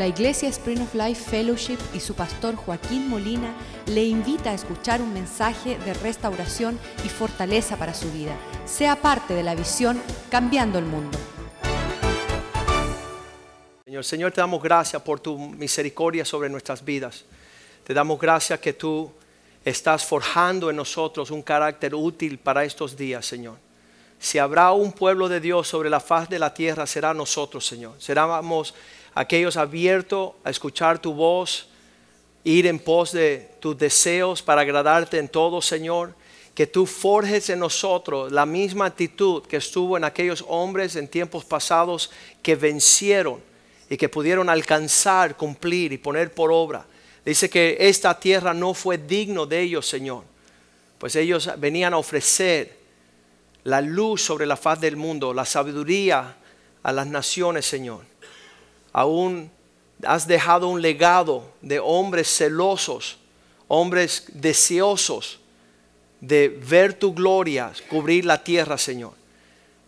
La Iglesia Spring of Life Fellowship y su pastor Joaquín Molina le invita a escuchar un mensaje de restauración y fortaleza para su vida. Sea parte de la visión Cambiando el Mundo. Señor, Señor, te damos gracias por tu misericordia sobre nuestras vidas. Te damos gracias que tú estás forjando en nosotros un carácter útil para estos días, Señor. Si habrá un pueblo de Dios sobre la faz de la tierra, será nosotros, Señor. Seráamos aquellos abiertos a escuchar tu voz, ir en pos de tus deseos para agradarte en todo, Señor. Que tú forjes en nosotros la misma actitud que estuvo en aquellos hombres en tiempos pasados que vencieron y que pudieron alcanzar, cumplir y poner por obra. Dice que esta tierra no fue digno de ellos, Señor, pues ellos venían a ofrecer la luz sobre la faz del mundo, la sabiduría a las naciones, Señor. Aún has dejado un legado de hombres celosos, hombres deseosos de ver tu gloria cubrir la tierra, Señor.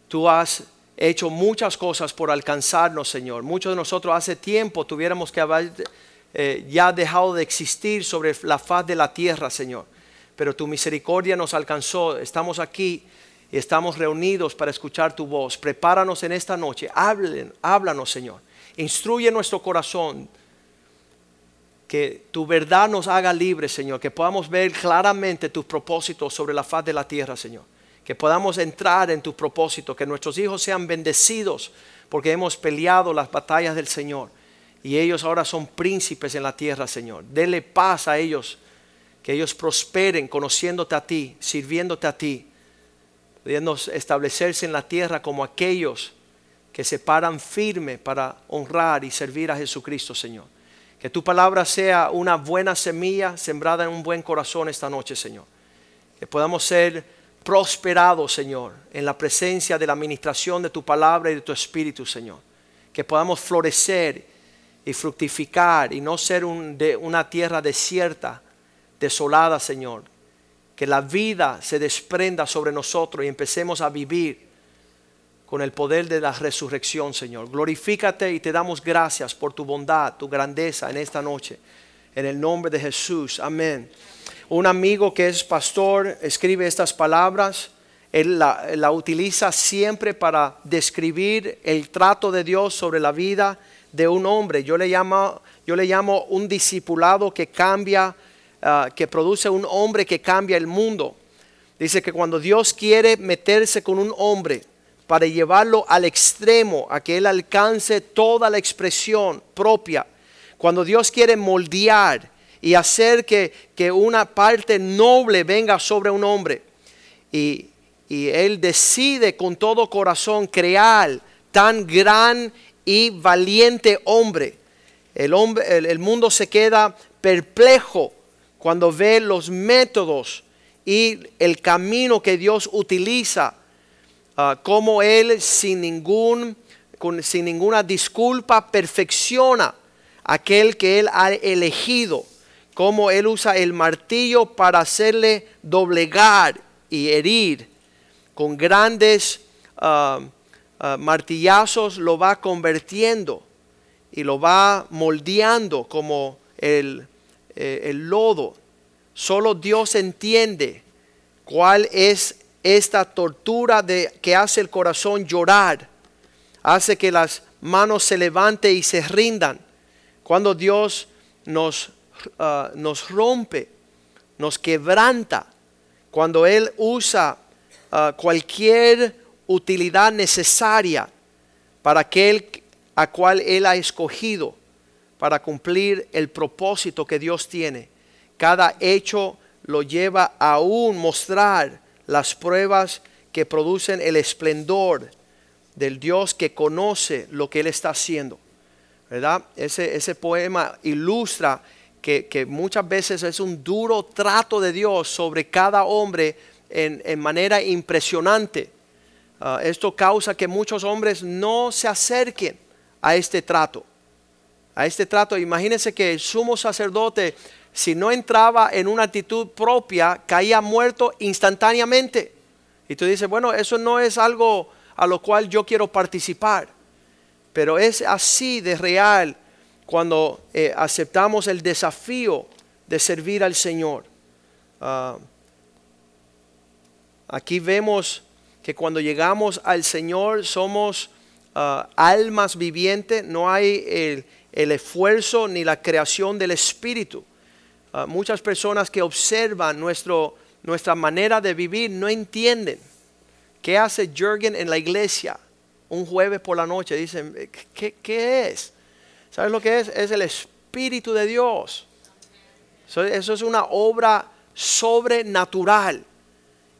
Tú has hecho muchas cosas por alcanzarnos, Señor. Muchos de nosotros hace tiempo tuviéramos que haber eh, ya dejado de existir sobre la faz de la tierra, Señor. Pero tu misericordia nos alcanzó. Estamos aquí y estamos reunidos para escuchar tu voz. Prepáranos en esta noche. Hablen, háblanos, Señor. Instruye nuestro corazón. Que tu verdad nos haga libres, Señor. Que podamos ver claramente tus propósitos sobre la faz de la tierra, Señor. Que podamos entrar en tu propósito. Que nuestros hijos sean bendecidos porque hemos peleado las batallas del Señor. Y ellos ahora son príncipes en la tierra, Señor. Dele paz a ellos. Que ellos prosperen conociéndote a ti, sirviéndote a ti pudiendo establecerse en la tierra como aquellos que se paran firme para honrar y servir a Jesucristo, Señor. Que tu palabra sea una buena semilla sembrada en un buen corazón esta noche, Señor. Que podamos ser prosperados, Señor, en la presencia de la administración de tu palabra y de tu espíritu, Señor. Que podamos florecer y fructificar y no ser de una tierra desierta, desolada, Señor, que la vida se desprenda sobre nosotros y empecemos a vivir con el poder de la resurrección, Señor. Glorifícate y te damos gracias por tu bondad, tu grandeza en esta noche. En el nombre de Jesús. Amén. Un amigo que es pastor escribe estas palabras. Él la, utiliza siempre para describir el trato de Dios sobre la vida de un hombre. Yo le llamo, yo le llamo un discipulado que cambia Ah, que produce un hombre que cambia el mundo. Dice que cuando Dios quiere meterse con un hombre para llevarlo al extremo, a que él alcance toda la expresión propia, cuando Dios quiere moldear y hacer que, que una parte noble venga sobre un hombre, y, y él decide con todo corazón crear tan gran y valiente hombre, el, hombre, el mundo se queda perplejo cuando ve los métodos y el camino que Dios utiliza, ah, como Él sin, ningún, sin ninguna disculpa perfecciona aquel que Él ha elegido, como Él usa el martillo para hacerle doblegar y herir con grandes ah, ah, martillazos, lo va convirtiendo y lo va moldeando como el eh, el lodo. Solo Dios entiende cuál es esta tortura de, que hace el corazón llorar, hace que las manos se levanten y se rindan. Cuando Dios nos, ah, nos rompe, nos quebranta, cuando Él usa ah, cualquier utilidad necesaria para aquel a cual Él ha escogido para cumplir el propósito que Dios tiene. Cada hecho lo lleva a aún mostrar las pruebas que producen el esplendor del Dios que conoce lo que Él está haciendo. ¿Verdad? Ese, ese poema ilustra que, muchas veces es un duro trato de Dios sobre cada hombre en, manera impresionante. Ah, esto causa que muchos hombres no se acerquen a este trato a este trato. Imagínense que el sumo sacerdote, si no entraba en una actitud propia, caía muerto instantáneamente. Y tú dices, bueno, eso no es algo a lo cual yo quiero participar. Pero es así de real cuando eh, aceptamos el desafío de servir al Señor. Ah, aquí vemos que cuando llegamos al Señor somos ah, almas vivientes, no hay el, el, esfuerzo ni la creación del Espíritu. Ah, muchas personas que observan nuestro, nuestra manera de vivir no entienden qué hace Jürgen en la iglesia un jueves por la noche. Dicen, ¿qué, qué es? ¿Sabes lo que es? Es el Espíritu de Dios. Eso es una obra sobrenatural.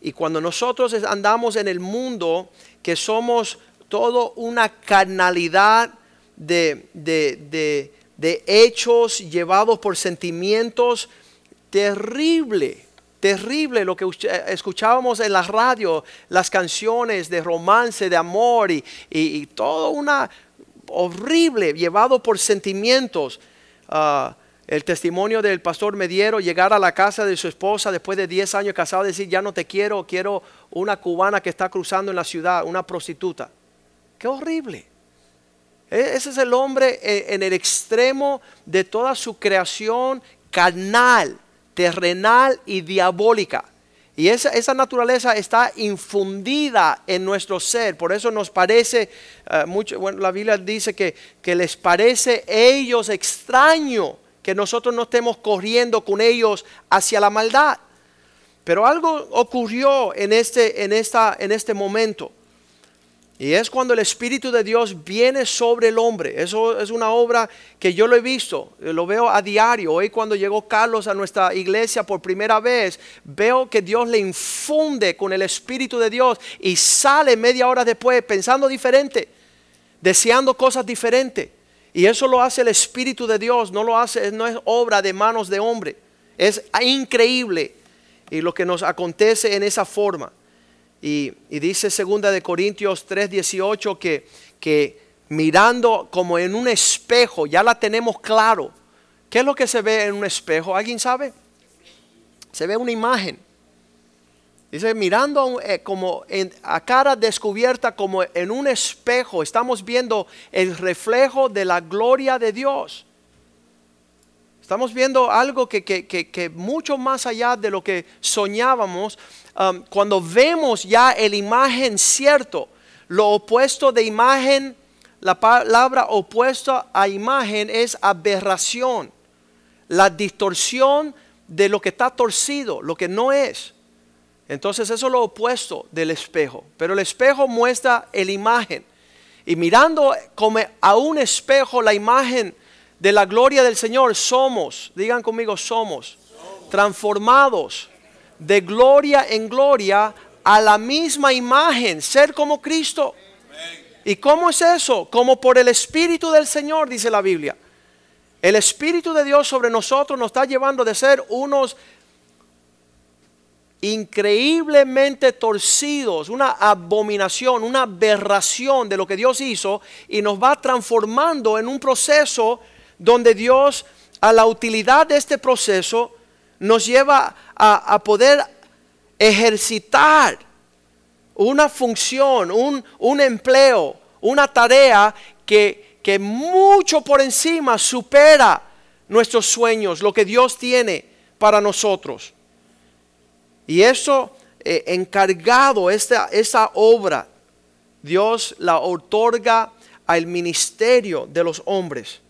Y cuando nosotros andamos en el mundo, que somos todo una carnalidad de, de, hechos llevados por sentimientos, terrible, terrible lo que escuchábamos en la radio, las canciones de romance, de amor y, y, todo una horrible, llevado por sentimientos. Ah, el testimonio del pastor Mediero, llegar a la casa de su esposa después de 10 años casado, decir, ya no te quiero, quiero una cubana que está cruzando en la ciudad, una prostituta. Qué horrible. E, ese es el hombre eh, en el extremo de toda su creación carnal, terrenal y diabólica. Y esa, esa, naturaleza está infundida en nuestro ser. Por eso nos parece, eh, mucho, bueno, la Biblia dice que, que les parece ellos extraño que nosotros no estemos corriendo con ellos hacia la maldad. Pero algo ocurrió en este, en esta, en este momento. Y es cuando el Espíritu de Dios viene sobre el hombre. Eso es una obra que yo lo he visto, lo veo a diario. Hoy cuando llegó Carlos a nuestra iglesia por primera vez, veo que Dios le infunde con el Espíritu de Dios y sale media hora después pensando diferente, deseando cosas diferentes. Y eso lo hace el Espíritu de Dios, no lo hace, no es obra de manos de hombre. Es increíble y lo que nos acontece en esa forma. Y, dice segunda de Corintios 3:18 que, que mirando como en un espejo, ya la tenemos claro. ¿Qué es lo que se ve en un espejo? ¿Alguien sabe? Se ve una imagen. Dice, mirando eh, como a cara descubierta, como en un espejo, estamos viendo el reflejo de la gloria de Dios. Estamos viendo algo que, que, mucho más allá de lo que soñábamos, um, cuando vemos ya el imagen cierto, lo opuesto de imagen, la palabra opuesta a imagen es aberración, la distorsión de lo que está torcido, lo que no es. Entonces eso es lo opuesto del espejo. Pero el espejo muestra la imagen. Y mirando como a un espejo la imagen de la gloria del Señor, somos, digan conmigo, somos, transformados de gloria en gloria a la misma imagen, ser como Cristo. ¿Y cómo es eso? Como por el Espíritu del Señor, dice la Biblia. El Espíritu de Dios sobre nosotros nos está llevando de ser unos increíblemente torcidos, una abominación, una aberración de lo que Dios hizo y nos va transformando en un proceso donde Dios a la utilidad de este proceso nos lleva a, poder ejercitar una función, un, un empleo, una tarea que, que mucho por encima supera nuestros sueños, lo que Dios tiene para nosotros. Y eso eh, encargado, esta, esa obra, Dios la otorga al ministerio de los hombres.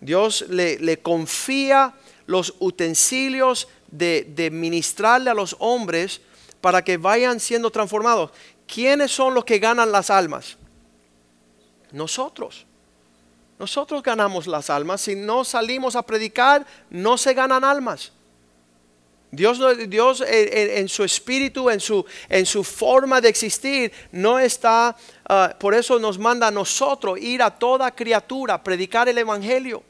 Dios le, confía los utensilios de, ministrarle a los hombres para que vayan siendo transformados. ¿Quiénes son los que ganan las almas? Nosotros. Nosotros ganamos las almas. Si no salimos a predicar, no se ganan almas. Dios, Dios en, su espíritu, en su, en su forma de existir, no está, ah, por eso nos manda a nosotros ir a toda criatura, predicar el Evangelio.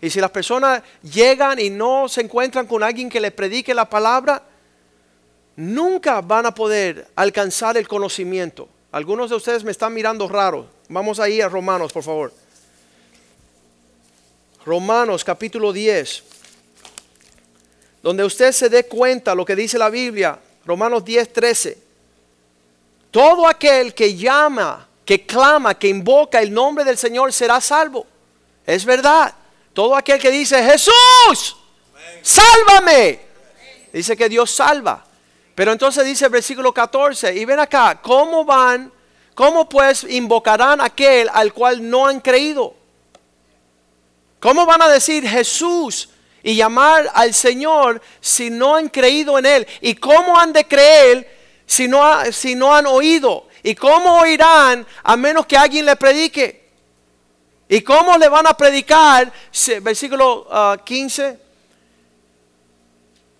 Y si las personas llegan y no se encuentran con alguien que le predique la palabra, nunca van a poder alcanzar el conocimiento. Algunos de ustedes me están mirando raro. Vamos ahí a Romanos, por favor. Romanos capítulo 10 donde usted se dé cuenta lo que dice la Biblia, Romanos 10, 13. Todo aquel que llama, que clama, que invoca el nombre del Señor será salvo. Es verdad. Todo aquel que dice, Jesús, sálvame. Dice que Dios salva. Pero entonces dice el versículo 14, y ven acá, ¿cómo van? ¿Cómo pues invocarán aquel al cual no han creído? ¿Cómo van a decir Jesús y llamar al Señor si no han creído en Él? ¿Y cómo han de creer si no, si no han oído? ¿Y cómo oirán a menos que alguien le predique? ¿Y cómo le van a predicar? Versículo 15. Ah,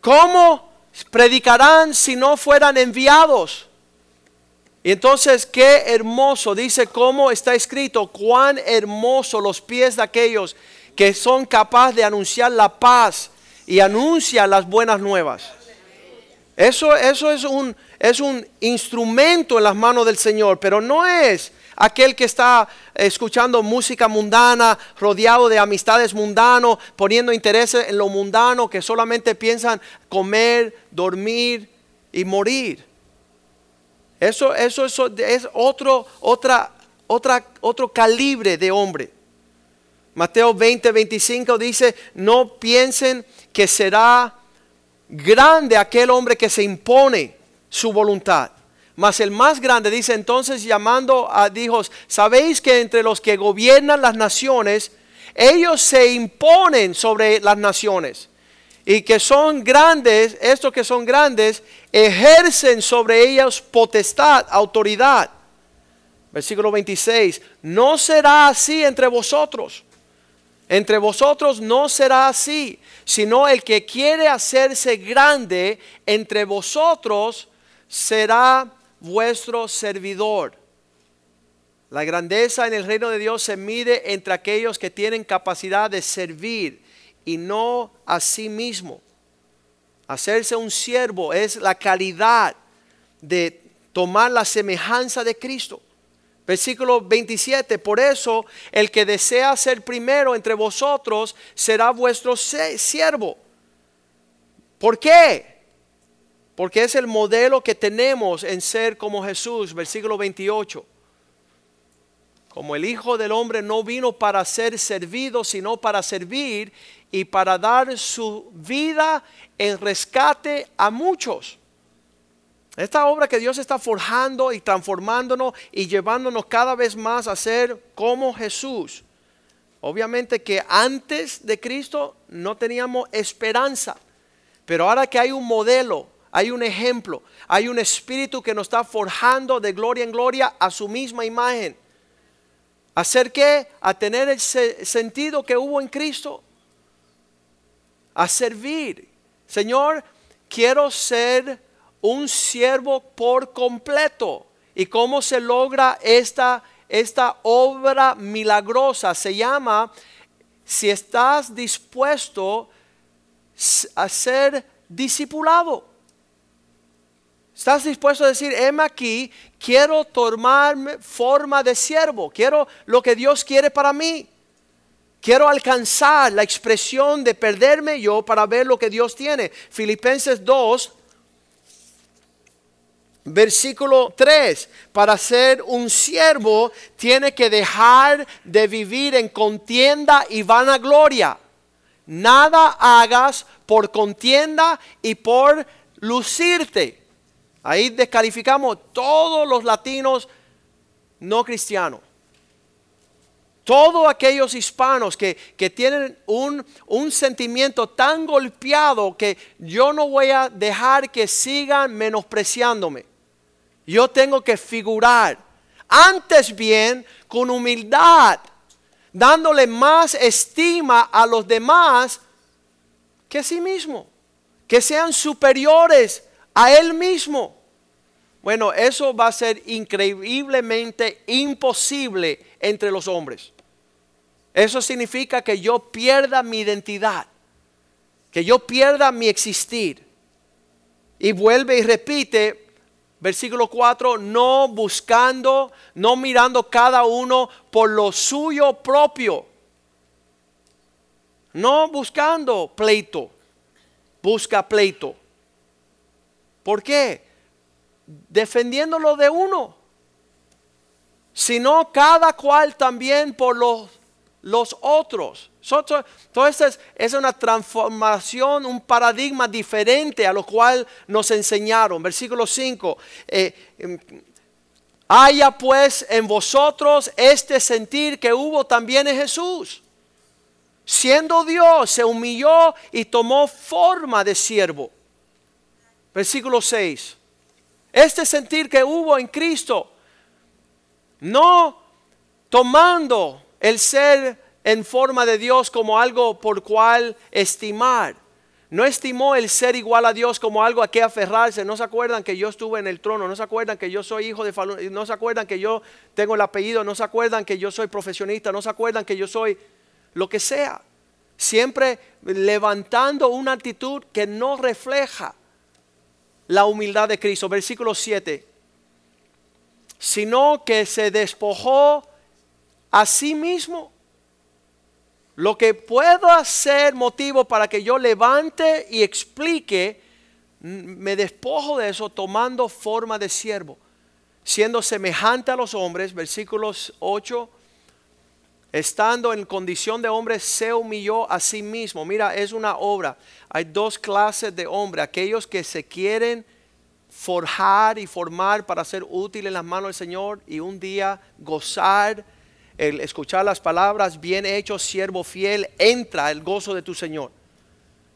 ¿Cómo predicarán si no fueran enviados? Y entonces, qué hermoso, dice cómo está escrito, cuán hermoso los pies de aquellos que son capaces de anunciar la paz y anuncian las buenas nuevas. Eso, eso es, un, es un instrumento en las manos del Señor, pero no es aquel que está escuchando música mundana, rodeado de amistades mundanos, poniendo interés en lo mundano, que solamente piensan comer, dormir y morir. Eso, eso, es otro, otra, otra, otro calibre de hombre. Mateo 20, 25 dice, no piensen que será grande aquel hombre que se impone su voluntad. Mas el más grande dice entonces llamando a hijos, sabéis que entre los que gobiernan las naciones, ellos se imponen sobre las naciones. Y que son grandes, estos que son grandes, ejercen sobre ellos potestad, autoridad. Versículo 26, no será así entre vosotros entre vosotros no será así, sino el que quiere hacerse grande entre vosotros será vuestro servidor. La grandeza en el reino de Dios se mide entre aquellos que tienen capacidad de servir y no a sí mismo. Hacerse un siervo es la calidad de tomar la semejanza de Cristo. Versículo 27, por eso el que desea ser primero entre vosotros será vuestro siervo. ¿Por qué? Porque es el modelo que tenemos en ser como Jesús, versículo 28. Como el Hijo del Hombre no vino para ser servido, sino para servir y para dar su vida en rescate a muchos. Esta obra que Dios está forjando y transformándonos y llevándonos cada vez más a ser como Jesús. Obviamente que antes de Cristo no teníamos esperanza, pero ahora que hay un modelo, hay un ejemplo, hay un espíritu que nos está forjando de gloria en gloria a su misma imagen. ¿Hacer qué? A tener el sentido que hubo en Cristo. A servir. Señor, quiero ser un siervo por completo. ¿Y cómo se logra esta, esta obra milagrosa? Se llama, si estás dispuesto a ser discipulado. Estás dispuesto a decir, heme aquí, quiero tomarme forma de siervo, quiero lo que Dios quiere para mí. Quiero alcanzar la expresión de perderme yo para ver lo que Dios tiene. Filipenses 2, Versículo 3, para ser un siervo tiene que dejar de vivir en contienda y vanagloria. Nada hagas por contienda y por lucirte. Ahí descalificamos todos los latinos no cristianos. Todos aquellos hispanos que, tienen un, un, sentimiento tan golpeado que yo no voy a dejar que sigan menospreciándome yo tengo que figurar. Antes bien, con humildad, dándole más estima a los demás que a sí mismo. Que sean superiores a él mismo. Bueno, eso va a ser increíblemente imposible entre los hombres. Eso significa que yo pierda mi identidad, que yo pierda mi existir. Y vuelve y repite, Versículo 4, no buscando, no mirando cada uno por lo suyo propio. No buscando pleito, busca pleito. ¿Por qué? Defendiéndolo de uno. Sino cada cual también por los los otros. Entonces es una transformación, un paradigma diferente a lo cual nos enseñaron. Versículo 5. Eh, em, haya pues en vosotros este sentir que hubo también en Jesús. Siendo Dios, se humilló y tomó forma de siervo. Versículo 6. Este sentir que hubo en Cristo, no tomando el ser en forma de Dios como algo por cual estimar. No estimó el ser igual a Dios como algo a que aferrarse. No se acuerdan que yo estuve en el trono. No se acuerdan que yo soy hijo de Falun. No se acuerdan que yo tengo el apellido. No se acuerdan que yo soy profesionista. No se acuerdan que yo soy lo que sea. Siempre levantando una actitud que no refleja la humildad de Cristo. Versículo 7. Sino que se despojó a sí mismo. Lo que puedo ser motivo para que yo levante y explique, me despojo de eso tomando forma de siervo, siendo semejante a los hombres, versículos 8, estando en condición de hombre, se humilló a sí mismo. Mira, es una obra. Hay dos clases de hombre, aquellos que se quieren forjar y formar para ser útil en las manos del Señor y un día gozar el escuchar las palabras, bien hecho, siervo fiel, entra el gozo de tu Señor.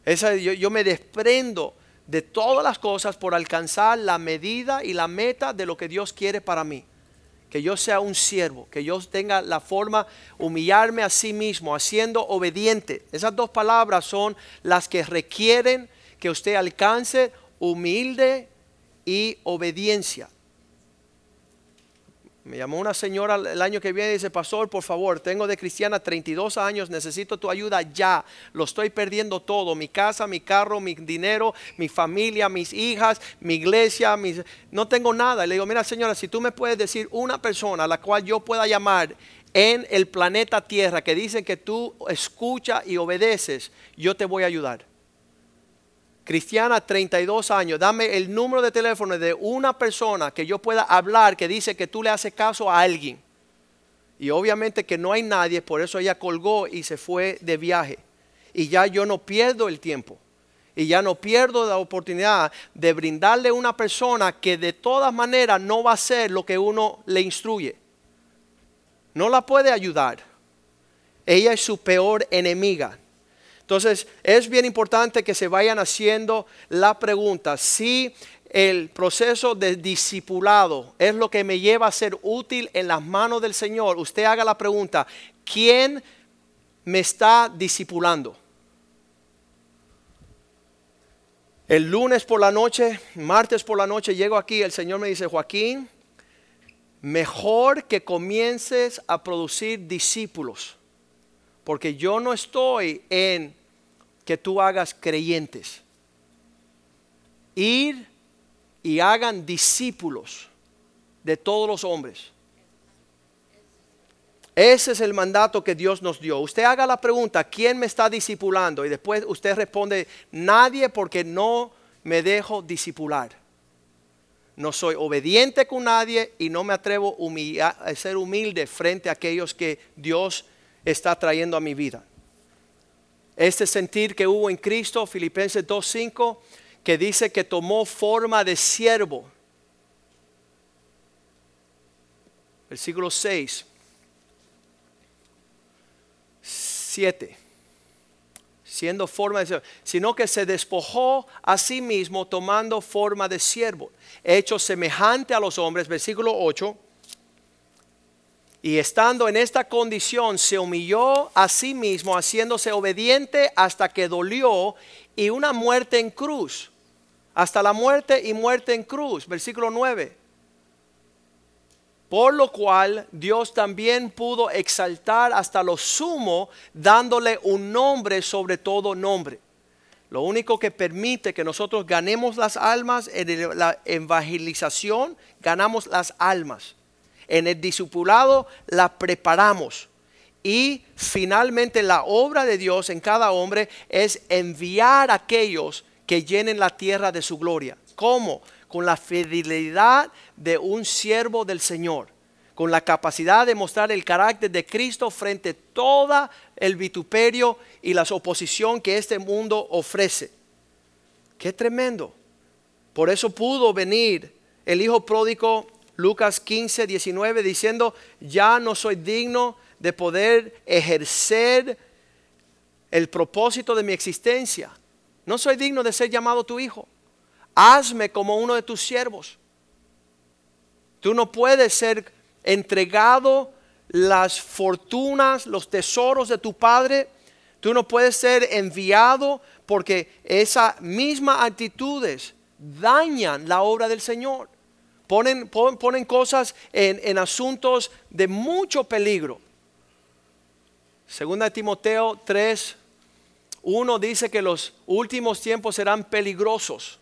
Esa, yo, yo me desprendo de todas las cosas por alcanzar la medida y la meta de lo que Dios quiere para mí. Que yo sea un siervo, que yo tenga la forma humillarme a sí mismo, haciendo obediente. Esas dos palabras son las que requieren que usted alcance humilde y obediencia. Me llamó una señora el año que viene y dice, pastor, por favor, tengo de cristiana 32 años, necesito tu ayuda ya. Lo estoy perdiendo todo, mi casa, mi carro, mi dinero, mi familia, mis hijas, mi iglesia, mis... no tengo nada. Le digo, mira señora, si tú me puedes decir una persona a la cual yo pueda llamar en el planeta Tierra que dice que tú escuchas y obedeces, yo te voy a ayudar cristiana 32 años, dame el número de teléfono de una persona que yo pueda hablar que dice que tú le haces caso a alguien. Y obviamente que no hay nadie, por eso ella colgó y se fue de viaje. Y ya yo no pierdo el tiempo. Y ya no pierdo la oportunidad de brindarle a una persona que de todas maneras no va a hacer lo que uno le instruye. No la puede ayudar. Ella es su peor enemiga. Entonces, es bien importante que se vayan haciendo la pregunta si el proceso de discipulado es lo que me lleva a ser útil en las manos del Señor. Usted haga la pregunta, ¿quién me está discipulando? El lunes por la noche, martes por la noche, llego aquí, el Señor me dice, Joaquín, mejor que comiences a producir discípulos, porque yo no estoy en que tú hagas creyentes. Ir y hagan discípulos de todos los hombres. Ese es el mandato que Dios nos dio. Usted haga la pregunta, ¿quién me está discipulando? Y después usted responde, nadie porque no me dejo discipular. No soy obediente con nadie y no me atrevo a ser humilde frente a aquellos que Dios está trayendo a mi vida. Este sentir que hubo en Cristo, Filipenses 2.5, que dice que tomó forma de siervo. Versículo 6. 7. Siendo forma de siervo, sino que se despojó a sí mismo tomando forma de siervo, hecho semejante a los hombres. Versículo 8 y estando en esta condición se humilló a sí mismo, haciéndose obediente hasta que dolió y una muerte en cruz. Hasta la muerte y muerte en cruz. Versículo 9. Por lo cual Dios también pudo exaltar hasta lo sumo, dándole un nombre sobre todo nombre. Lo único que permite que nosotros ganemos las almas en la evangelización, ganamos las almas en el discipulado la preparamos. Y finalmente la obra de Dios en cada hombre es enviar a aquellos que llenen la tierra de su gloria. ¿Cómo? Con la fidelidad de un siervo del Señor con la capacidad de mostrar el carácter de Cristo frente a todo el vituperio y la oposición que este mundo ofrece. Qué tremendo. Por eso pudo venir el hijo pródigo Lucas 15, 19 diciendo, ya no soy digno de poder ejercer el propósito de mi existencia. No soy digno de ser llamado tu hijo. Hazme como uno de tus siervos. Tú no puedes ser entregado las fortunas, los tesoros de tu padre. Tú no puedes ser enviado porque esas mismas actitudes dañan la obra del Señor. Ponen, cosas en, en, asuntos de mucho peligro. Segunda de Timoteo 3, 1 dice que los últimos tiempos serán peligrosos.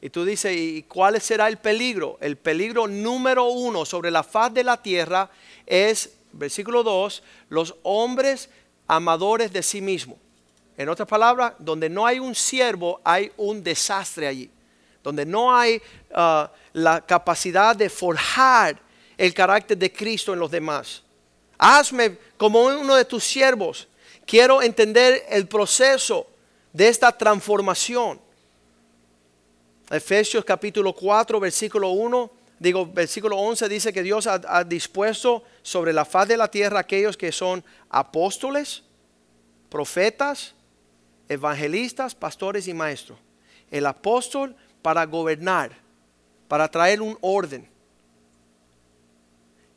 Y tú dices, ¿y cuál será el peligro? El peligro número uno sobre la faz de la tierra es, versículo 2, los hombres amadores de sí mismos. En otras palabras, donde no hay un siervo, hay un desastre allí. Donde no hay uh, la capacidad de forjar el carácter de Cristo en los demás. Hazme como uno de tus siervos. Quiero entender el proceso de esta transformación. Efesios capítulo 4, versículo 1, digo, versículo 11 dice que Dios ha, dispuesto sobre la faz de la tierra aquellos que son apóstoles, profetas, evangelistas, pastores y maestros. El apóstol para gobernar, para traer un orden.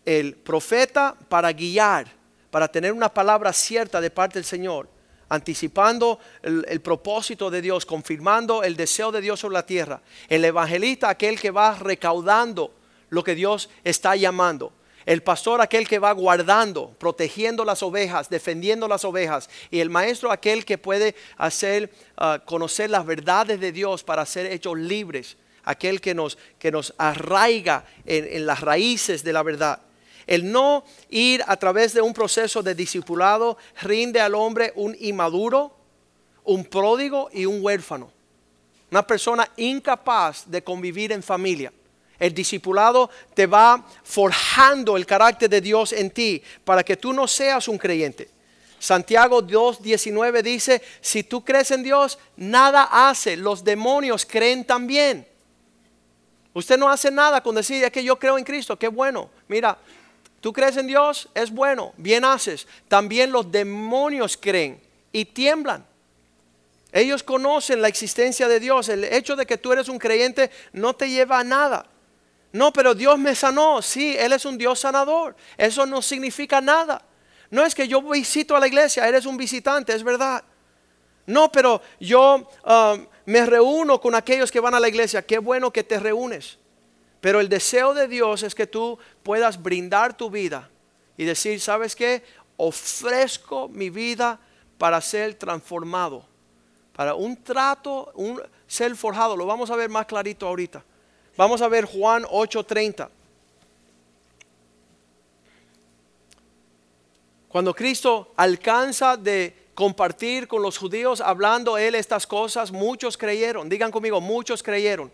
El profeta para guiar, para tener una palabra cierta de parte del Señor anticipando el, propósito de Dios, confirmando el deseo de Dios sobre la tierra. El evangelista, aquel que va recaudando lo que Dios está llamando. El pastor, aquel que va guardando, protegiendo las ovejas, defendiendo las ovejas. Y el maestro, aquel que puede hacer ah, conocer las verdades de Dios para ser hechos libres. Aquel que nos, que nos arraiga en las raíces de la verdad. El no ir a través de un proceso de discipulado rinde al hombre un inmaduro, un pródigo y un huérfano. Una persona incapaz de convivir en familia. El discipulado te va forjando el carácter de Dios en ti para que tú no seas un creyente. Santiago 2.19 dice, si tú crees en Dios, nada hace. Los demonios creen también. Usted no hace nada con decir que yo creo en Cristo, qué bueno. Mira, Tú crees en Dios, es bueno, bien haces. También los demonios creen y tiemblan. Ellos conocen la existencia de Dios. El hecho de que tú eres un creyente no te lleva a nada. No, pero Dios me sanó. Sí, Él es un Dios sanador. Eso no significa nada. No es que yo visito a la iglesia, eres un visitante, es verdad. No, pero yo um, me reúno con aquellos que van a la iglesia. Qué bueno que te reúnes. Pero el deseo de Dios es que tú puedas brindar tu vida y decir, ¿sabes qué? Ofrezco mi vida para ser transformado, para un trato, un ser forjado. Lo vamos a ver más clarito ahorita. Vamos a ver Juan 8:30. Cuando Cristo alcanza de compartir con los judíos hablando él estas cosas, muchos creyeron. Digan conmigo, muchos creyeron.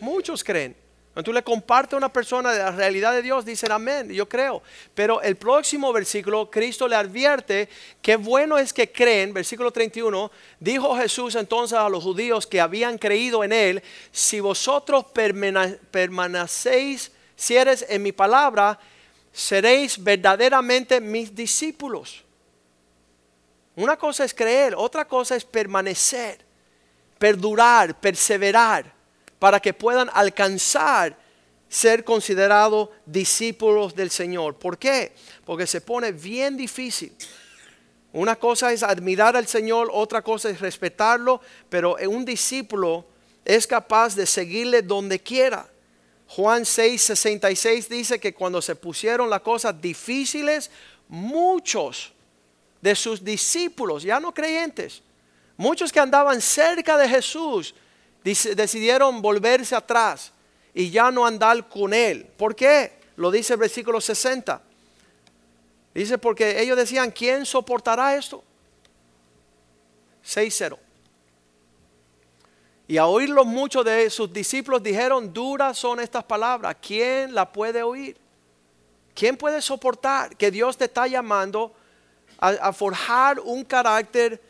Muchos creen. Cuando tú le compartes a una persona de la realidad de Dios, dicen amén, yo creo. Pero el próximo versículo, Cristo le advierte que bueno es que creen, versículo 31, dijo Jesús entonces a los judíos que habían creído en él, si vosotros permanecéis, si eres en mi palabra, seréis verdaderamente mis discípulos. Una cosa es creer, otra cosa es permanecer, perdurar, perseverar para que puedan alcanzar ser considerados discípulos del Señor. ¿Por qué? Porque se pone bien difícil. Una cosa es admirar al Señor, otra cosa es respetarlo, pero un discípulo es capaz de seguirle donde quiera. Juan 6, 66 dice que cuando se pusieron las cosas difíciles, muchos de sus discípulos, ya no creyentes, muchos que andaban cerca de Jesús, decidieron volverse atrás y ya no andar con él. ¿Por qué? Lo dice el versículo 60. Dice porque ellos decían, ¿quién soportará esto? 6-0. Y a oírlo muchos de sus discípulos dijeron, duras son estas palabras, ¿quién la puede oír? ¿Quién puede soportar que Dios te está llamando a, forjar un carácter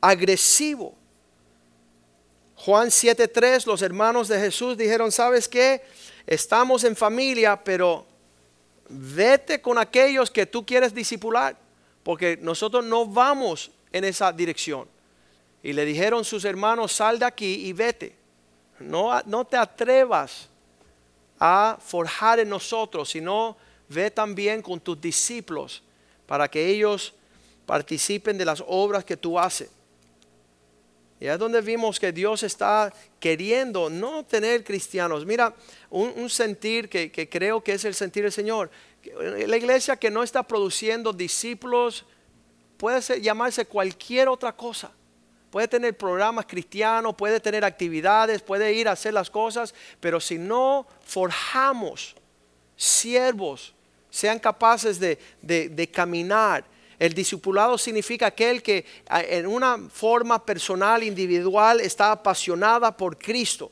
agresivo? Juan 7:3, los hermanos de Jesús dijeron, ¿sabes qué? Estamos en familia, pero vete con aquellos que tú quieres disipular, porque nosotros no vamos en esa dirección. Y le dijeron sus hermanos, sal de aquí y vete. No, no te atrevas a forjar en nosotros, sino ve también con tus discípulos para que ellos participen de las obras que tú haces. Y es donde vimos que Dios está queriendo no tener cristianos. Mira, un, sentir que, creo que es el sentir del Señor. La iglesia que no está produciendo discípulos puede llamarse cualquier otra cosa. Puede tener programas cristianos, puede tener actividades, puede ir a hacer las cosas, pero si no forjamos siervos, sean capaces de, caminar, el discipulado significa aquel que en una forma personal, individual, está apasionada por Cristo.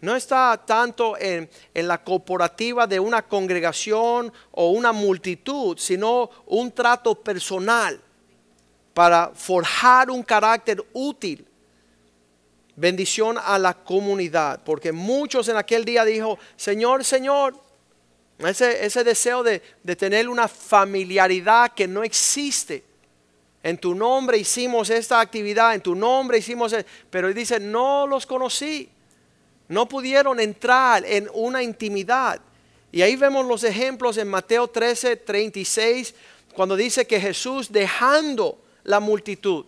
No está tanto en, en, la corporativa de una congregación o una multitud, sino un trato personal para forjar un carácter útil. Bendición a la comunidad, porque muchos en aquel día dijo, Señor, Señor, ese, ese deseo de, de tener una familiaridad que no existe. En tu nombre hicimos esta actividad, en tu nombre hicimos, e-". pero dice, no los conocí, no pudieron entrar en una intimidad. Y ahí vemos los ejemplos en Mateo 13, 36, cuando dice que Jesús dejando la multitud.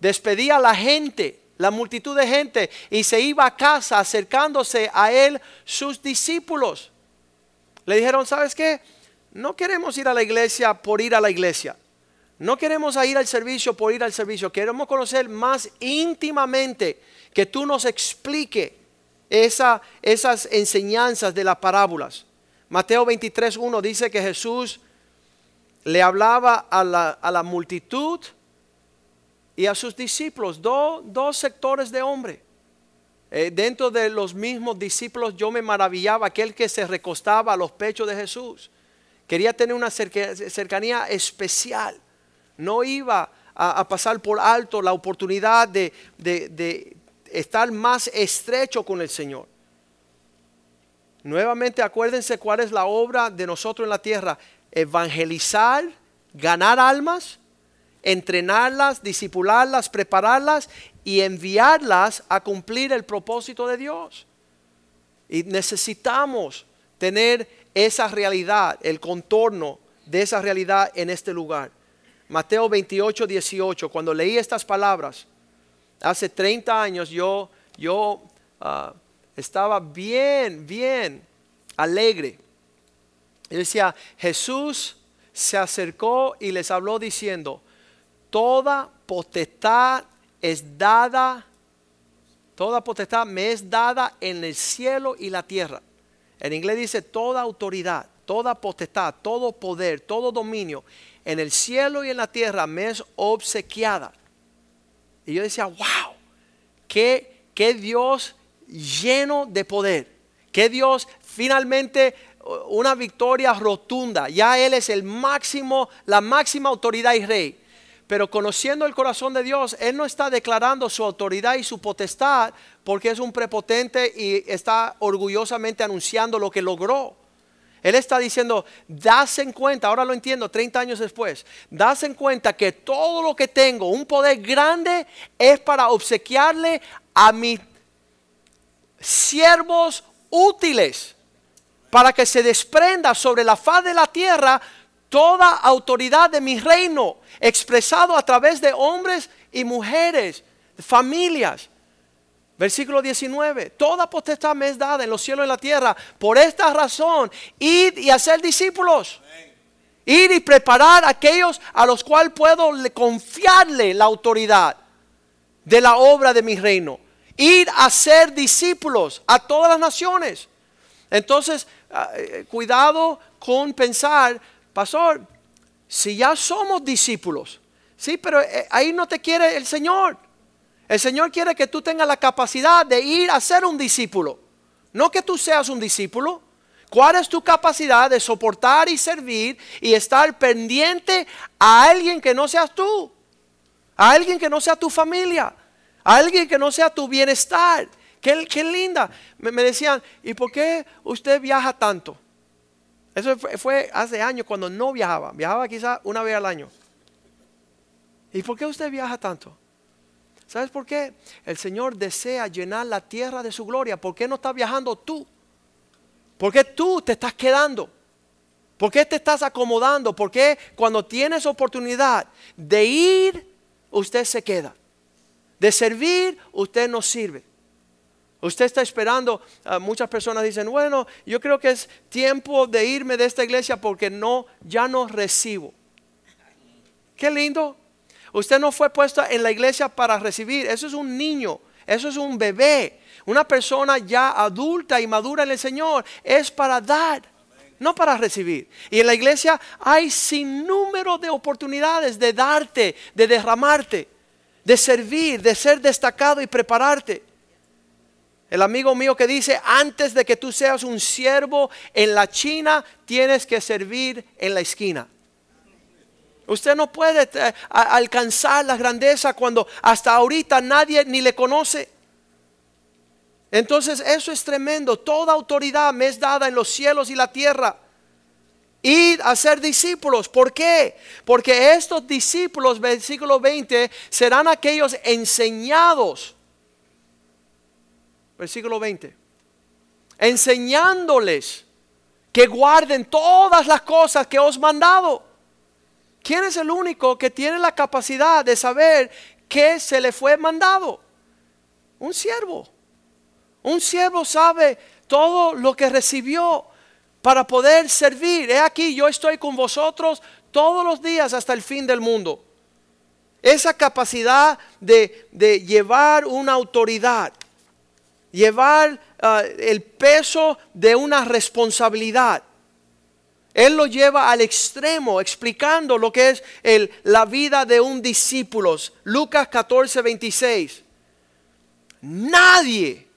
Despedía a la gente, la multitud de gente, y se iba a casa acercándose a él sus discípulos. Le dijeron, ¿sabes qué? No queremos ir a la iglesia por ir a la iglesia. No queremos ir al servicio por ir al servicio. Queremos conocer más íntimamente que tú nos explique esa, esas enseñanzas de las parábolas. Mateo 23.1 dice que Jesús le hablaba a la, multitud y a sus discípulos, dos sectores de hombre. Eh, dentro de los mismos discípulos yo me maravillaba aquel que se recostaba a los pechos de Jesús. Quería tener una cercanía especial. No iba a, pasar por alto la oportunidad de, de estar más estrecho con el Señor. Nuevamente acuérdense cuál es la obra de nosotros en la tierra evangelizar, ganar almas, entrenarlas, disipularlas, prepararlas y enviarlas a cumplir el propósito de Dios. Y necesitamos tener esa realidad, el contorno de esa realidad en este lugar. Mateo 28, 18, cuando leí estas palabras, hace 30 años yo, yo ah, estaba bien, bien alegre y decía, Jesús se acercó y les habló diciendo, toda potestad es dada, toda potestad me es dada en el cielo y la tierra. En inglés dice toda autoridad, toda potestad, todo poder, todo dominio en el cielo y en la tierra me es obsequiada. Y yo decía, wow, qué, qué Dios lleno de poder, qué Dios finalmente una victoria rotunda. Ya Él es el máximo, la máxima autoridad y rey. Pero conociendo el corazón de Dios, Él no está declarando su autoridad y su potestad porque es un prepotente y está orgullosamente anunciando lo que logró. Él está diciendo, das en cuenta, ahora lo entiendo 30 años después, das en cuenta que todo lo que tengo, un poder grande, es para obsequiarle a mis siervos útiles para que se desprenda sobre la faz de la tierra toda autoridad de mi reino, expresado a través de hombres y mujeres, familias. Versículo 19, toda potestad me es dada en los cielos y en la tierra. Por esta razón, id y hacer discípulos. Ir y preparar a aquellos a los cuales puedo confiarle la autoridad de la obra de mi reino. Ir a ser discípulos a todas las naciones. Entonces, Ah, eh, cuidado con pensar, pastor, si ya somos discípulos, sí, pero eh, ahí no te quiere el Señor. El Señor quiere que tú tengas la capacidad de ir a ser un discípulo. No que tú seas un discípulo. ¿Cuál es tu capacidad de soportar y servir y estar pendiente a alguien que no seas tú? A alguien que no sea tu familia, a alguien que no sea tu bienestar. Qué, linda. Me, decían, ¿y por qué usted viaja tanto? Eso fue, hace años cuando no viajaba. Viajaba quizás una vez al año. ¿Y por qué usted viaja tanto? ¿Sabes por qué? El Señor desea llenar la tierra de su gloria. ¿Por qué no estás viajando tú? ¿Por qué tú te estás quedando? ¿Por qué te estás acomodando? ¿Por qué cuando tienes oportunidad de ir, usted se queda? De servir, usted no sirve. Usted está esperando, uh, muchas personas dicen, bueno, yo creo que es tiempo de irme de esta iglesia porque no, ya no recibo. Qué lindo. Usted no fue puesto en la iglesia para recibir, eso es un niño, eso es un bebé. Una persona ya adulta y madura en el Señor es para dar, no para recibir. Y en la iglesia hay sin número de oportunidades de darte, de derramarte, de servir, de ser destacado y prepararte. El amigo mío que dice, antes de que tú seas un siervo en la China, tienes que servir en la esquina. Usted no puede eh, alcanzar la grandeza cuando hasta ahorita nadie ni le conoce. Entonces eso es tremendo. Toda autoridad me es dada en los cielos y la tierra. Ir a ser discípulos. ¿Por qué? Porque estos discípulos, versículo 20, serán aquellos enseñados. Versículo 20. Enseñándoles que guarden todas las cosas que os mandado. ¿Quién es el único que tiene la capacidad de saber qué se le fue mandado? Un siervo. Un siervo sabe todo lo que recibió para poder servir. He aquí, yo estoy con vosotros todos los días hasta el fin del mundo. Esa capacidad de, llevar una autoridad, llevar ah, el peso de una responsabilidad. Él lo lleva al extremo, explicando lo que es el, la vida de un discípulo. Lucas 14, 26. Nadie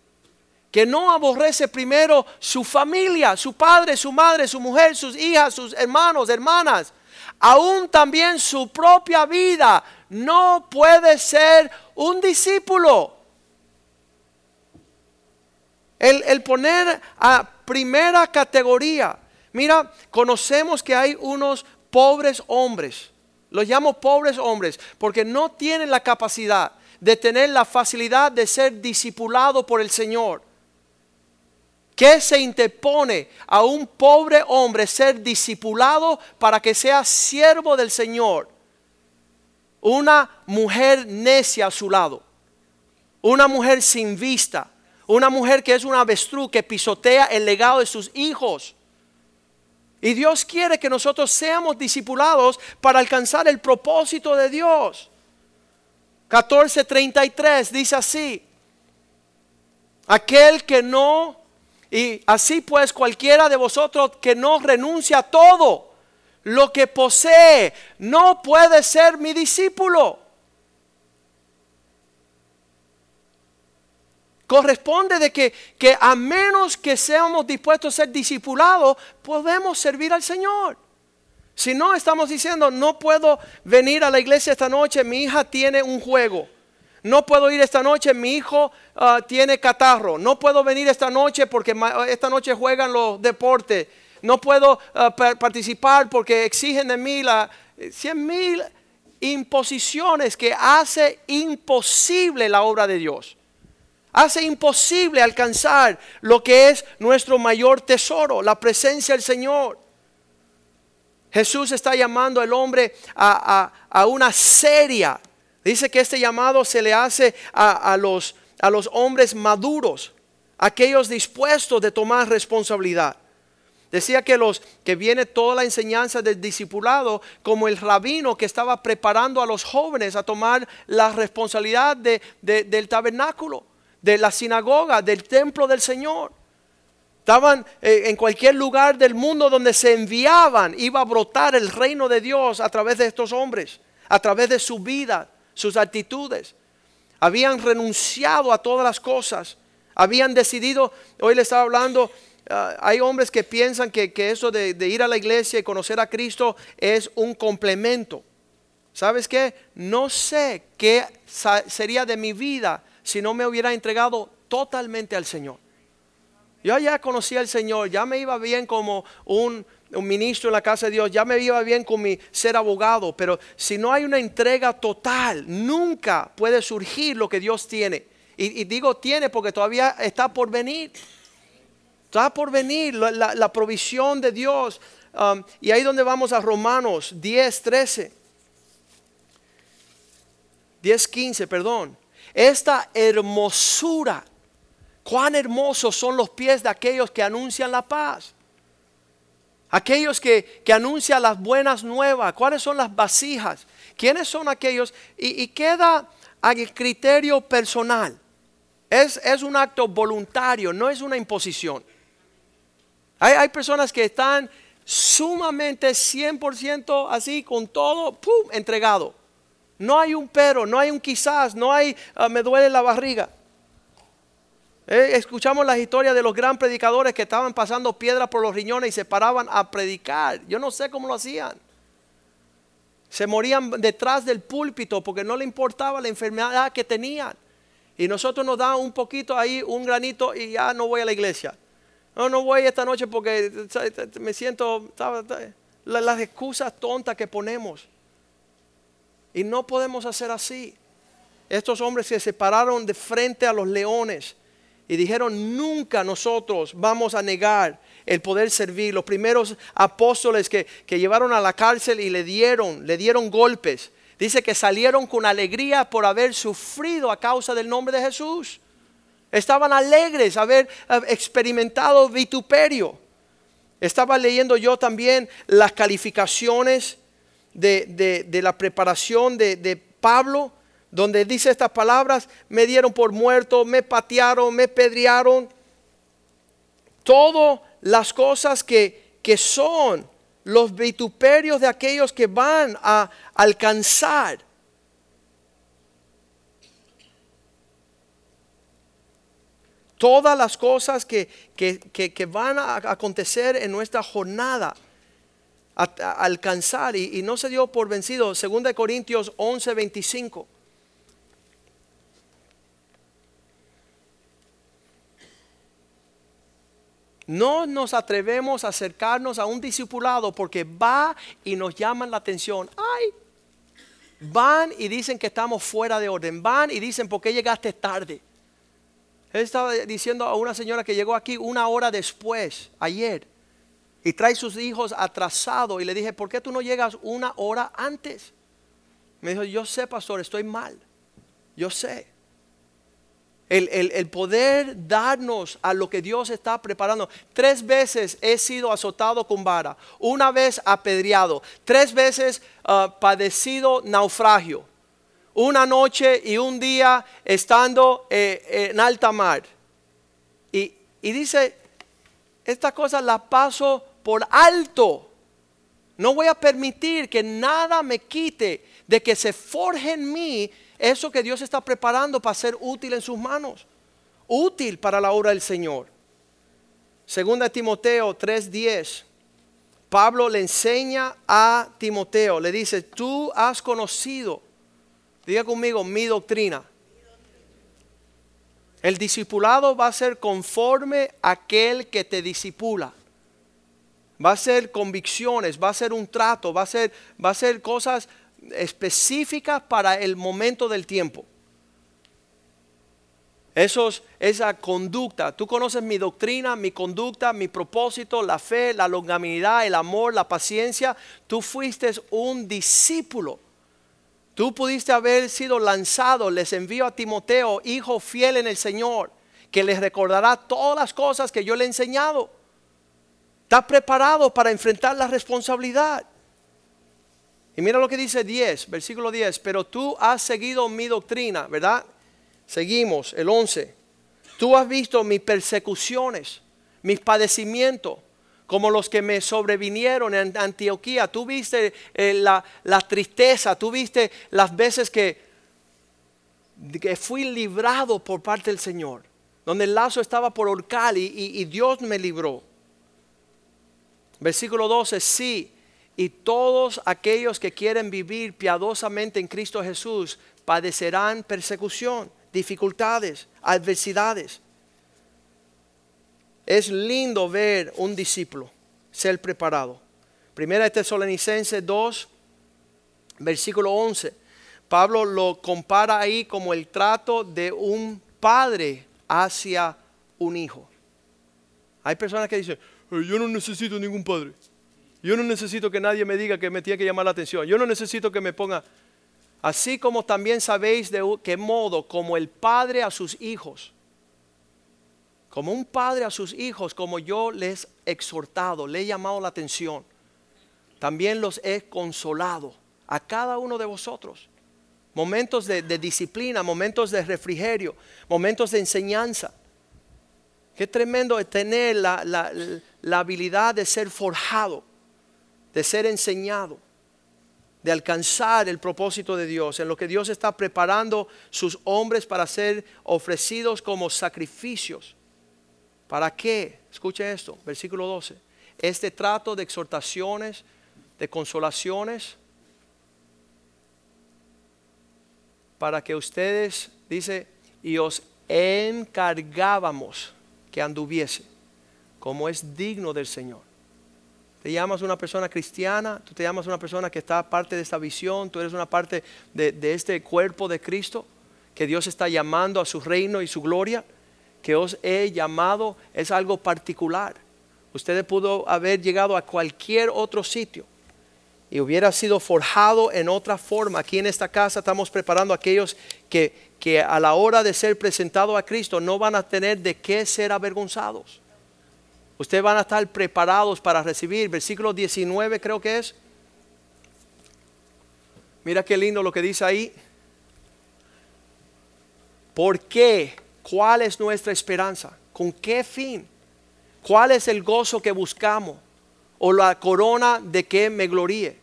que no aborrece primero su familia, su padre, su madre, su mujer, sus hijas, sus hermanos, hermanas, aún también su propia vida, no puede ser un discípulo. El, poner a primera categoría. Mira, conocemos que hay unos pobres hombres. Los llamo pobres hombres porque no tienen la capacidad de tener la facilidad de ser discipulado por el Señor. ¿Qué se interpone a un pobre hombre ser discipulado para que sea siervo del Señor? Una mujer necia a su lado, una mujer sin vista, una mujer que es una avestruz que pisotea el legado de sus hijos. Y Dios quiere que nosotros seamos discipulados para alcanzar el propósito de Dios. 14:33 dice así, aquel que no y así pues cualquiera de vosotros que no renuncia a todo lo que posee, no puede ser mi discípulo. Corresponde de que, que a menos que seamos dispuestos a ser discipulados, podemos servir al Señor. Si no, estamos diciendo, no puedo venir a la iglesia esta noche, mi hija tiene un juego no puedo ir esta noche, mi hijo ah, tiene catarro, no puedo venir esta noche porque esta noche juegan los deportes, no puedo ah, participar porque exigen de mí la eh, cien mil imposiciones que hace imposible la obra de Dios. Hace imposible alcanzar lo que es nuestro mayor tesoro, la presencia del Señor. Jesús está llamando al hombre a, a una seria Dice que este llamado se le hace a, los, a los hombres maduros, aquellos dispuestos de tomar responsabilidad. Decía que los que viene toda la enseñanza del discipulado como el rabino que estaba preparando a los jóvenes a tomar la responsabilidad del tabernáculo, de la sinagoga, del templo del Señor. Estaban eh, en cualquier lugar del mundo donde se enviaban, iba a brotar el reino de Dios a través de estos hombres, a través de su vida sus actitudes. Habían renunciado a todas las cosas. Habían decidido, hoy le estaba hablando ah, hay hombres que piensan que, eso de, de, ir a la iglesia y conocer a Cristo es un complemento. ¿Sabes qué? No sé qué sería de mi vida si no me hubiera entregado totalmente al Señor. Yo ya conocía al Señor, ya me iba bien como un, ministro en la casa de Dios, ya me iba bien con mi ser abogado, pero si no hay una entrega total, nunca puede surgir lo que Dios tiene. Y, digo tiene porque todavía está por venir. Está por venir la, provisión de Dios. Um, y ahí donde vamos a Romanos 10, 13. 10, 15, perdón. Esta hermosura Cuán hermosos son los pies de aquellos que anuncian la paz. Aquellos que, anuncian las buenas nuevas. ¿Cuáles son las vasijas? ¿Quiénes son aquellos? Y, queda al criterio personal. Es, es, un acto voluntario, no es una imposición. Hay, hay personas que están sumamente 100% así, con todo, ¡pum!, entregado. No hay un pero, no hay un quizás, no hay ah, me duele la barriga. Eh, escuchamos las historias de los gran predicadores que estaban pasando piedras por los riñones y se paraban a predicar. Yo no sé cómo lo hacían. Se morían detrás del púlpito porque no le importaba la enfermedad que tenían. Y nosotros nos dan un poquito ahí, un granito y ya no voy a la iglesia. No, no voy esta noche porque me siento... Las excusas tontas que ponemos. Y no podemos hacer así. Estos hombres se separaron de frente a los leones y dijeron, nunca nosotros vamos a negar el poder servir. Los primeros apóstoles que, llevaron a la cárcel y le dieron, le dieron golpes. Dice que salieron con alegría por haber sufrido a causa del nombre de Jesús. Estaban alegres, haber experimentado vituperio. Estaba leyendo yo también las calificaciones de, la preparación de, de Pablo donde dice estas palabras, me dieron por muerto, me patearon, me pedrearon. Todas las cosas que, que son los vituperios de aquellos que van a alcanzar. Todas las cosas que, van a acontecer en nuestra jornada. A, alcanzar y, no se dio por vencido. 2 Corintios 11, 25. No nos atrevemos a acercarnos a un discipulado porque va y nos llaman la atención. Ay, van y dicen que estamos fuera de orden. Van y dicen, ¿por qué llegaste tarde? Él estaba diciendo a una señora que llegó aquí una hora después, ayer, y trae sus hijos atrasados. Y le dije, ¿por qué tú no llegas una hora antes? Me dijo, yo sé, pastor, estoy mal. Yo sé el, poder darnos a lo que Dios está preparando. Tres veces he sido azotado con vara, una vez apedreado, tres veces ah, padecido naufragio, una noche y un día estando eh, en alta mar. Y, y dice, esta cosa la paso por alto. No voy a permitir que nada me quite de que se forje en mí eso que Dios está preparando para ser útil en sus manos, útil para la obra del Señor. Segunda Timoteo 3:10. Pablo le enseña a Timoteo, le dice, tú has conocido, diga conmigo, mi doctrina. El discipulado va a ser conforme a aquel que te disipula. Va a ser convicciones, va a ser un trato, va a ser, va a ser cosas específicas para el momento del tiempo. Esos, esa conducta, tú conoces mi doctrina, mi conducta, mi propósito, la fe, la longanimidad, el amor, la paciencia. Tú fuiste un discípulo. Tú pudiste haber sido lanzado. Les envío a Timoteo, hijo fiel en el Señor, que les recordará todas las cosas que yo le he enseñado. Está preparado para enfrentar la responsabilidad. Y mira lo que dice 10, versículo 10, pero tú has seguido mi doctrina, ¿verdad? Seguimos, el 11. Tú has visto mis persecuciones, mis padecimientos, como los que me sobrevinieron en Antioquía. Tú viste eh, la, tristeza, tú viste las veces que, que fui librado por parte del Señor. donde el lazo estaba por horcar y, y- y Dios me libró. Versículo 12, sí, y todos aquellos que quieren vivir piadosamente en Cristo Jesús padecerán persecución, dificultades, adversidades. Es lindo ver un discípulo ser preparado. Primera Tesalonicenses 2, versículo 11. Pablo lo compara ahí como el trato de un padre hacia un hijo. Hay personas que dicen, "Eh, yo no necesito ningún padre. Yo no necesito que nadie me diga que me tiene que llamar la atención. Yo no necesito que me ponga... Así como también sabéis de qué modo, como el padre a sus hijos, como un padre a sus hijos, como yo les he exhortado, le he llamado la atención, también los he consolado a cada uno de vosotros. Momentos de, de disciplina, momentos de refrigerio, momentos de enseñanza. Qué tremendo es tener la, la- la habilidad de ser forjado, de ser enseñado, de alcanzar el propósito de Dios, en lo que Dios está preparando sus hombres para ser ofrecidos como sacrificios. ¿Para qué? Escuche esto, versículo 12. Este trato de exhortaciones, de consolaciones, para que ustedes, dice, y os encargábamos que anduviese como es digno del Señor. Te llamas una persona cristiana, tú te llamas una persona que está parte de esta visión, tú eres una parte de, este cuerpo de Cristo, que Dios está llamando a su reino y su gloria, que os he llamado, es algo particular. Usted pudo haber llegado a cualquier otro sitio y hubiera sido forjado en otra forma. Aquí en esta casa estamos preparando a aquellos que, que a la hora de ser presentados a Cristo no van a tener de qué ser avergonzados. Ustedes van a estar preparados para recibir. Versículo 19 creo que es. Mira qué lindo lo que dice ahí. ¿Por qué? ¿Cuál es nuestra esperanza? ¿Con qué fin? ¿Cuál es el gozo que buscamos? ¿O la corona de que me gloríe?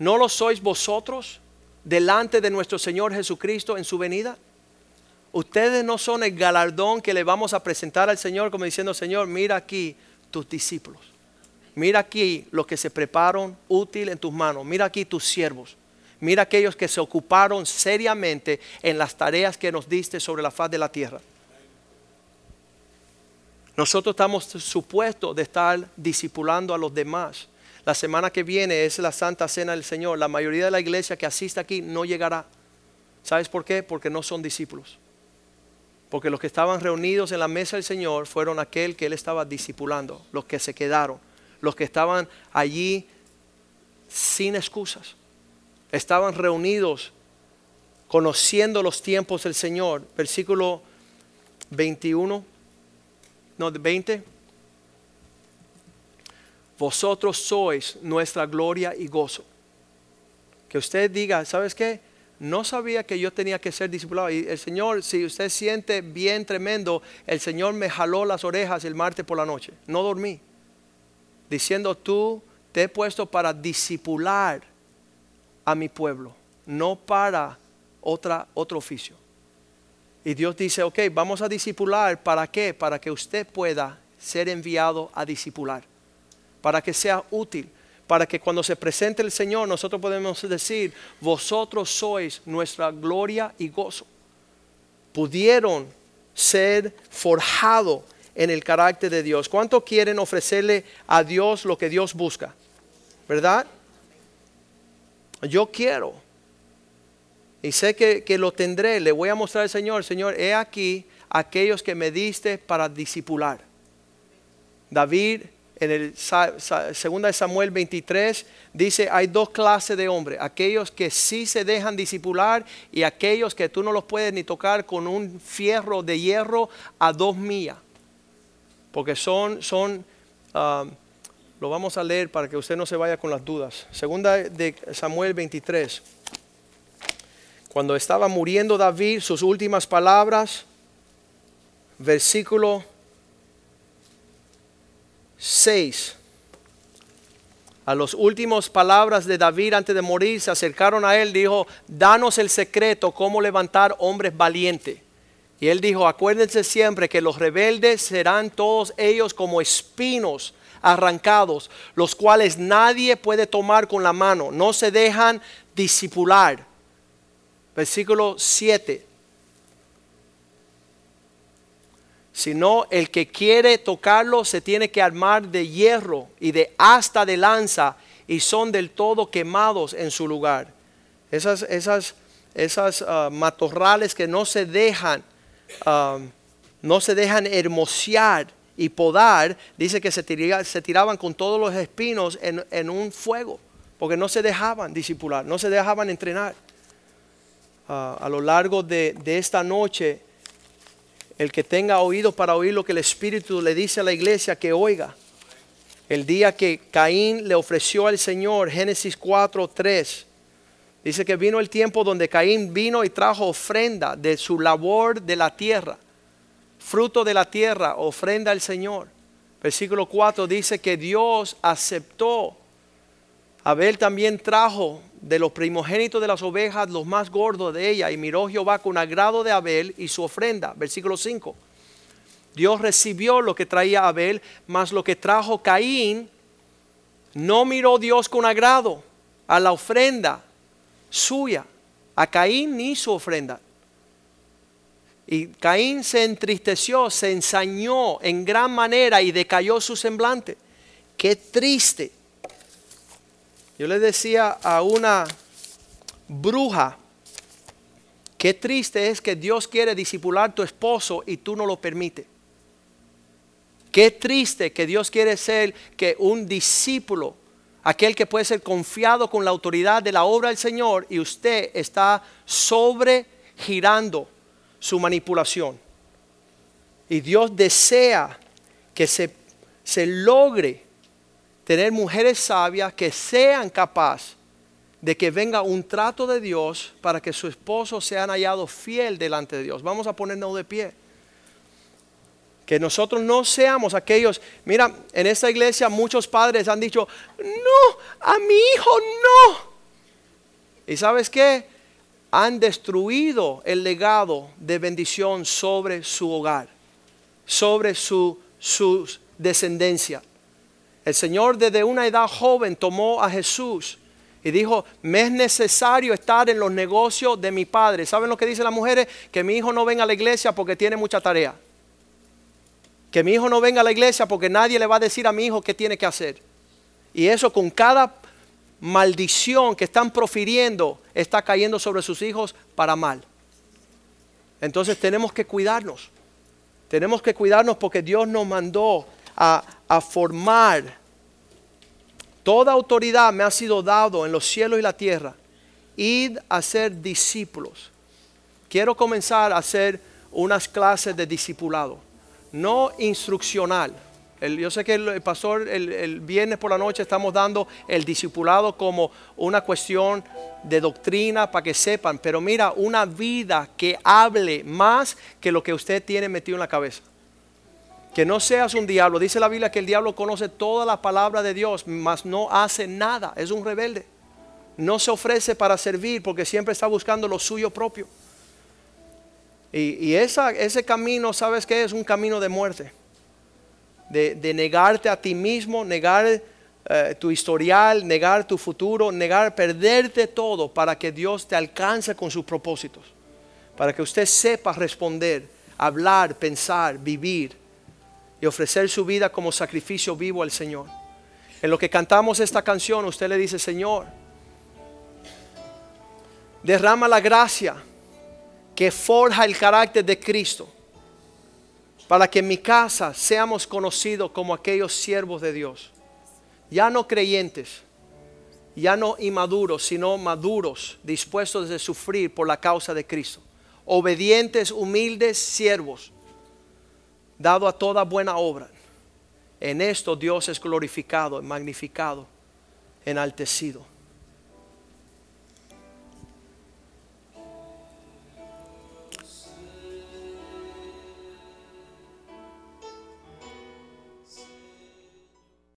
¿No lo sois vosotros delante de nuestro Señor Jesucristo en su venida? Ustedes no son el galardón que le vamos a presentar al Señor como diciendo, Señor, mira aquí tus discípulos. Mira aquí los que se preparan útil en tus manos. Mira aquí tus siervos. Mira aquellos que se ocuparon seriamente en las tareas que nos diste sobre la faz de la tierra. Nosotros estamos supuestos de estar discipulando a los demás. La semana que viene es la Santa Cena del Señor. La mayoría de la iglesia que asiste aquí no llegará. ¿Sabes por qué? Porque no son discípulos. Porque los que estaban reunidos en la mesa del Señor fueron aquel que Él estaba discipulando, los que se quedaron, los que estaban allí sin excusas. Estaban reunidos conociendo los tiempos del Señor. Versículo 21, no, 20. Vosotros sois nuestra gloria y gozo. Que usted diga, ¿sabes qué? No sabía que yo tenía que ser discipulado. Y el Señor, si usted siente bien tremendo, el Señor me jaló las orejas el martes por la noche. No dormí. Diciendo, tú te he puesto para discipular a mi pueblo, no para otra, otro oficio. Y Dios dice, ok, vamos a discipular. ¿Para qué? Para que usted pueda ser enviado a discipular. Para que sea útil para que cuando se presente el Señor nosotros podemos decir, vosotros sois nuestra gloria y gozo. Pudieron ser forjado en el carácter de Dios. ¿Cuánto quieren ofrecerle a Dios lo que Dios busca? ¿Verdad? Yo quiero. Y sé que, que lo tendré. Le voy a mostrar al Señor, Señor, he aquí aquellos que me diste para discipular. David en el segunda de Samuel 23 dice hay dos clases de hombres, aquellos que sí se dejan discipular y aquellos que tú no los puedes ni tocar con un fierro de hierro a dos millas. Porque son, son ah, lo vamos a leer para que usted no se vaya con las dudas. Segunda de Samuel 23. Cuando estaba muriendo David, sus últimas palabras, versículo 6. A las últimas palabras de David antes de morir se acercaron a él, dijo, danos el secreto, cómo levantar hombres valientes. Y él dijo, acuérdense siempre que los rebeldes serán todos ellos como espinos arrancados, los cuales nadie puede tomar con la mano, no se dejan disipular. Versículo 7. Sino el que quiere tocarlo se tiene que armar de hierro y de asta de lanza y son del todo quemados en su lugar. Esas, esas, esas ah, matorrales que no se dejan, ah, no se dejan hermosear y podar, dice que se, tiraban con todos los espinos en, un fuego, porque no se dejaban disipular, no se dejaban entrenar. Ah, a lo largo de esta noche, el que tenga oído para oír lo que el Espíritu le dice a la iglesia, que oiga. El día que Caín le ofreció al Señor, Génesis 4, 3, dice que vino el tiempo donde Caín vino y trajo ofrenda de su labor de la tierra fruto de la tierra, ofrenda al Señor. Versículo 4 dice que Dios aceptó. Abel también trajo de los primogénitos de las ovejas los más gordos de ella y miró Jehová con agrado de Abel y su ofrenda. Versículo 5. Dios recibió lo que traía Abel, mas lo que trajo Caín, no miró Dios con agrado a la ofrenda suya, a Caín ni su ofrenda. Y Caín se entristeció, se ensañó en gran manera y decayó su semblante. Qué triste. Yo le decía a una bruja, qué triste es que Dios quiere disipular tu esposo y tú no lo permites. Qué triste que Dios quiere ser que un discípulo, aquel que puede ser confiado con la autoridad de la obra del Señor y usted está sobregirando su manipulación. Y Dios desea que se, se logre tener mujeres sabias que sean capaces de que venga un trato de Dios para que su esposo sea hallado fiel delante de Dios. Vamos a ponernos de pie. Que nosotros no seamos aquellos, mira, en esta iglesia muchos padres han dicho, no, a mi hijo no. ¿Y sabes qué? han destruido el legado de bendición sobre su hogar, sobre su, descendencia. El Señor desde una edad joven tomó a Jesús y dijo, me es necesario estar en los negocios de mi padre. ¿Saben lo que dicen las mujeres? Que mi hijo no venga a la iglesia porque tiene mucha tarea. Que mi hijo no venga a la iglesia porque nadie le va a decir a mi hijo qué tiene que hacer. Y eso con cada maldición que están profiriendo está cayendo sobre sus hijos para mal. Entonces tenemos que cuidarnos. Tenemos que cuidarnos porque Dios nos mandó a, formar. Toda autoridad me ha sido dado en los cielos y la tierra. Id a ser discípulos. Quiero comenzar a hacer unas clases de discipulado. No instruccional yo sé que el, pastor el, viernes por la noche estamos dando el discipulado como una cuestión de doctrina para que sepan, pero mira, una vida que hable más que lo que usted tiene metido en la cabeza. Que no seas un diablo. Dice la Biblia que el diablo conoce toda la palabra de Dios, mas no hace nada. Es un rebelde. No se ofrece para servir porque siempre está buscando lo suyo propio. Y, ese camino, ¿sabes qué? Es un camino de muerte de, negarte a ti mismo, negar eh, tu historial, negar tu futuro, negar, perderte todo para que Dios te alcance con sus propósitos. Para que usted sepa responder, hablar, pensar, vivir y ofrecer su vida como sacrificio vivo al Señor. En lo que cantamos esta canción, usted le dice, Señor, derrama la gracia que forja el carácter de Cristo para que en mi casa seamos conocidos como aquellos siervos de Dios. Ya no creyentes, ya no inmaduros, sino maduros, dispuestos de sufrir por la causa de Cristo. Obedientes, humildes siervos, dado a toda buena obra. En esto Dios es glorificado, magnificado, enaltecido.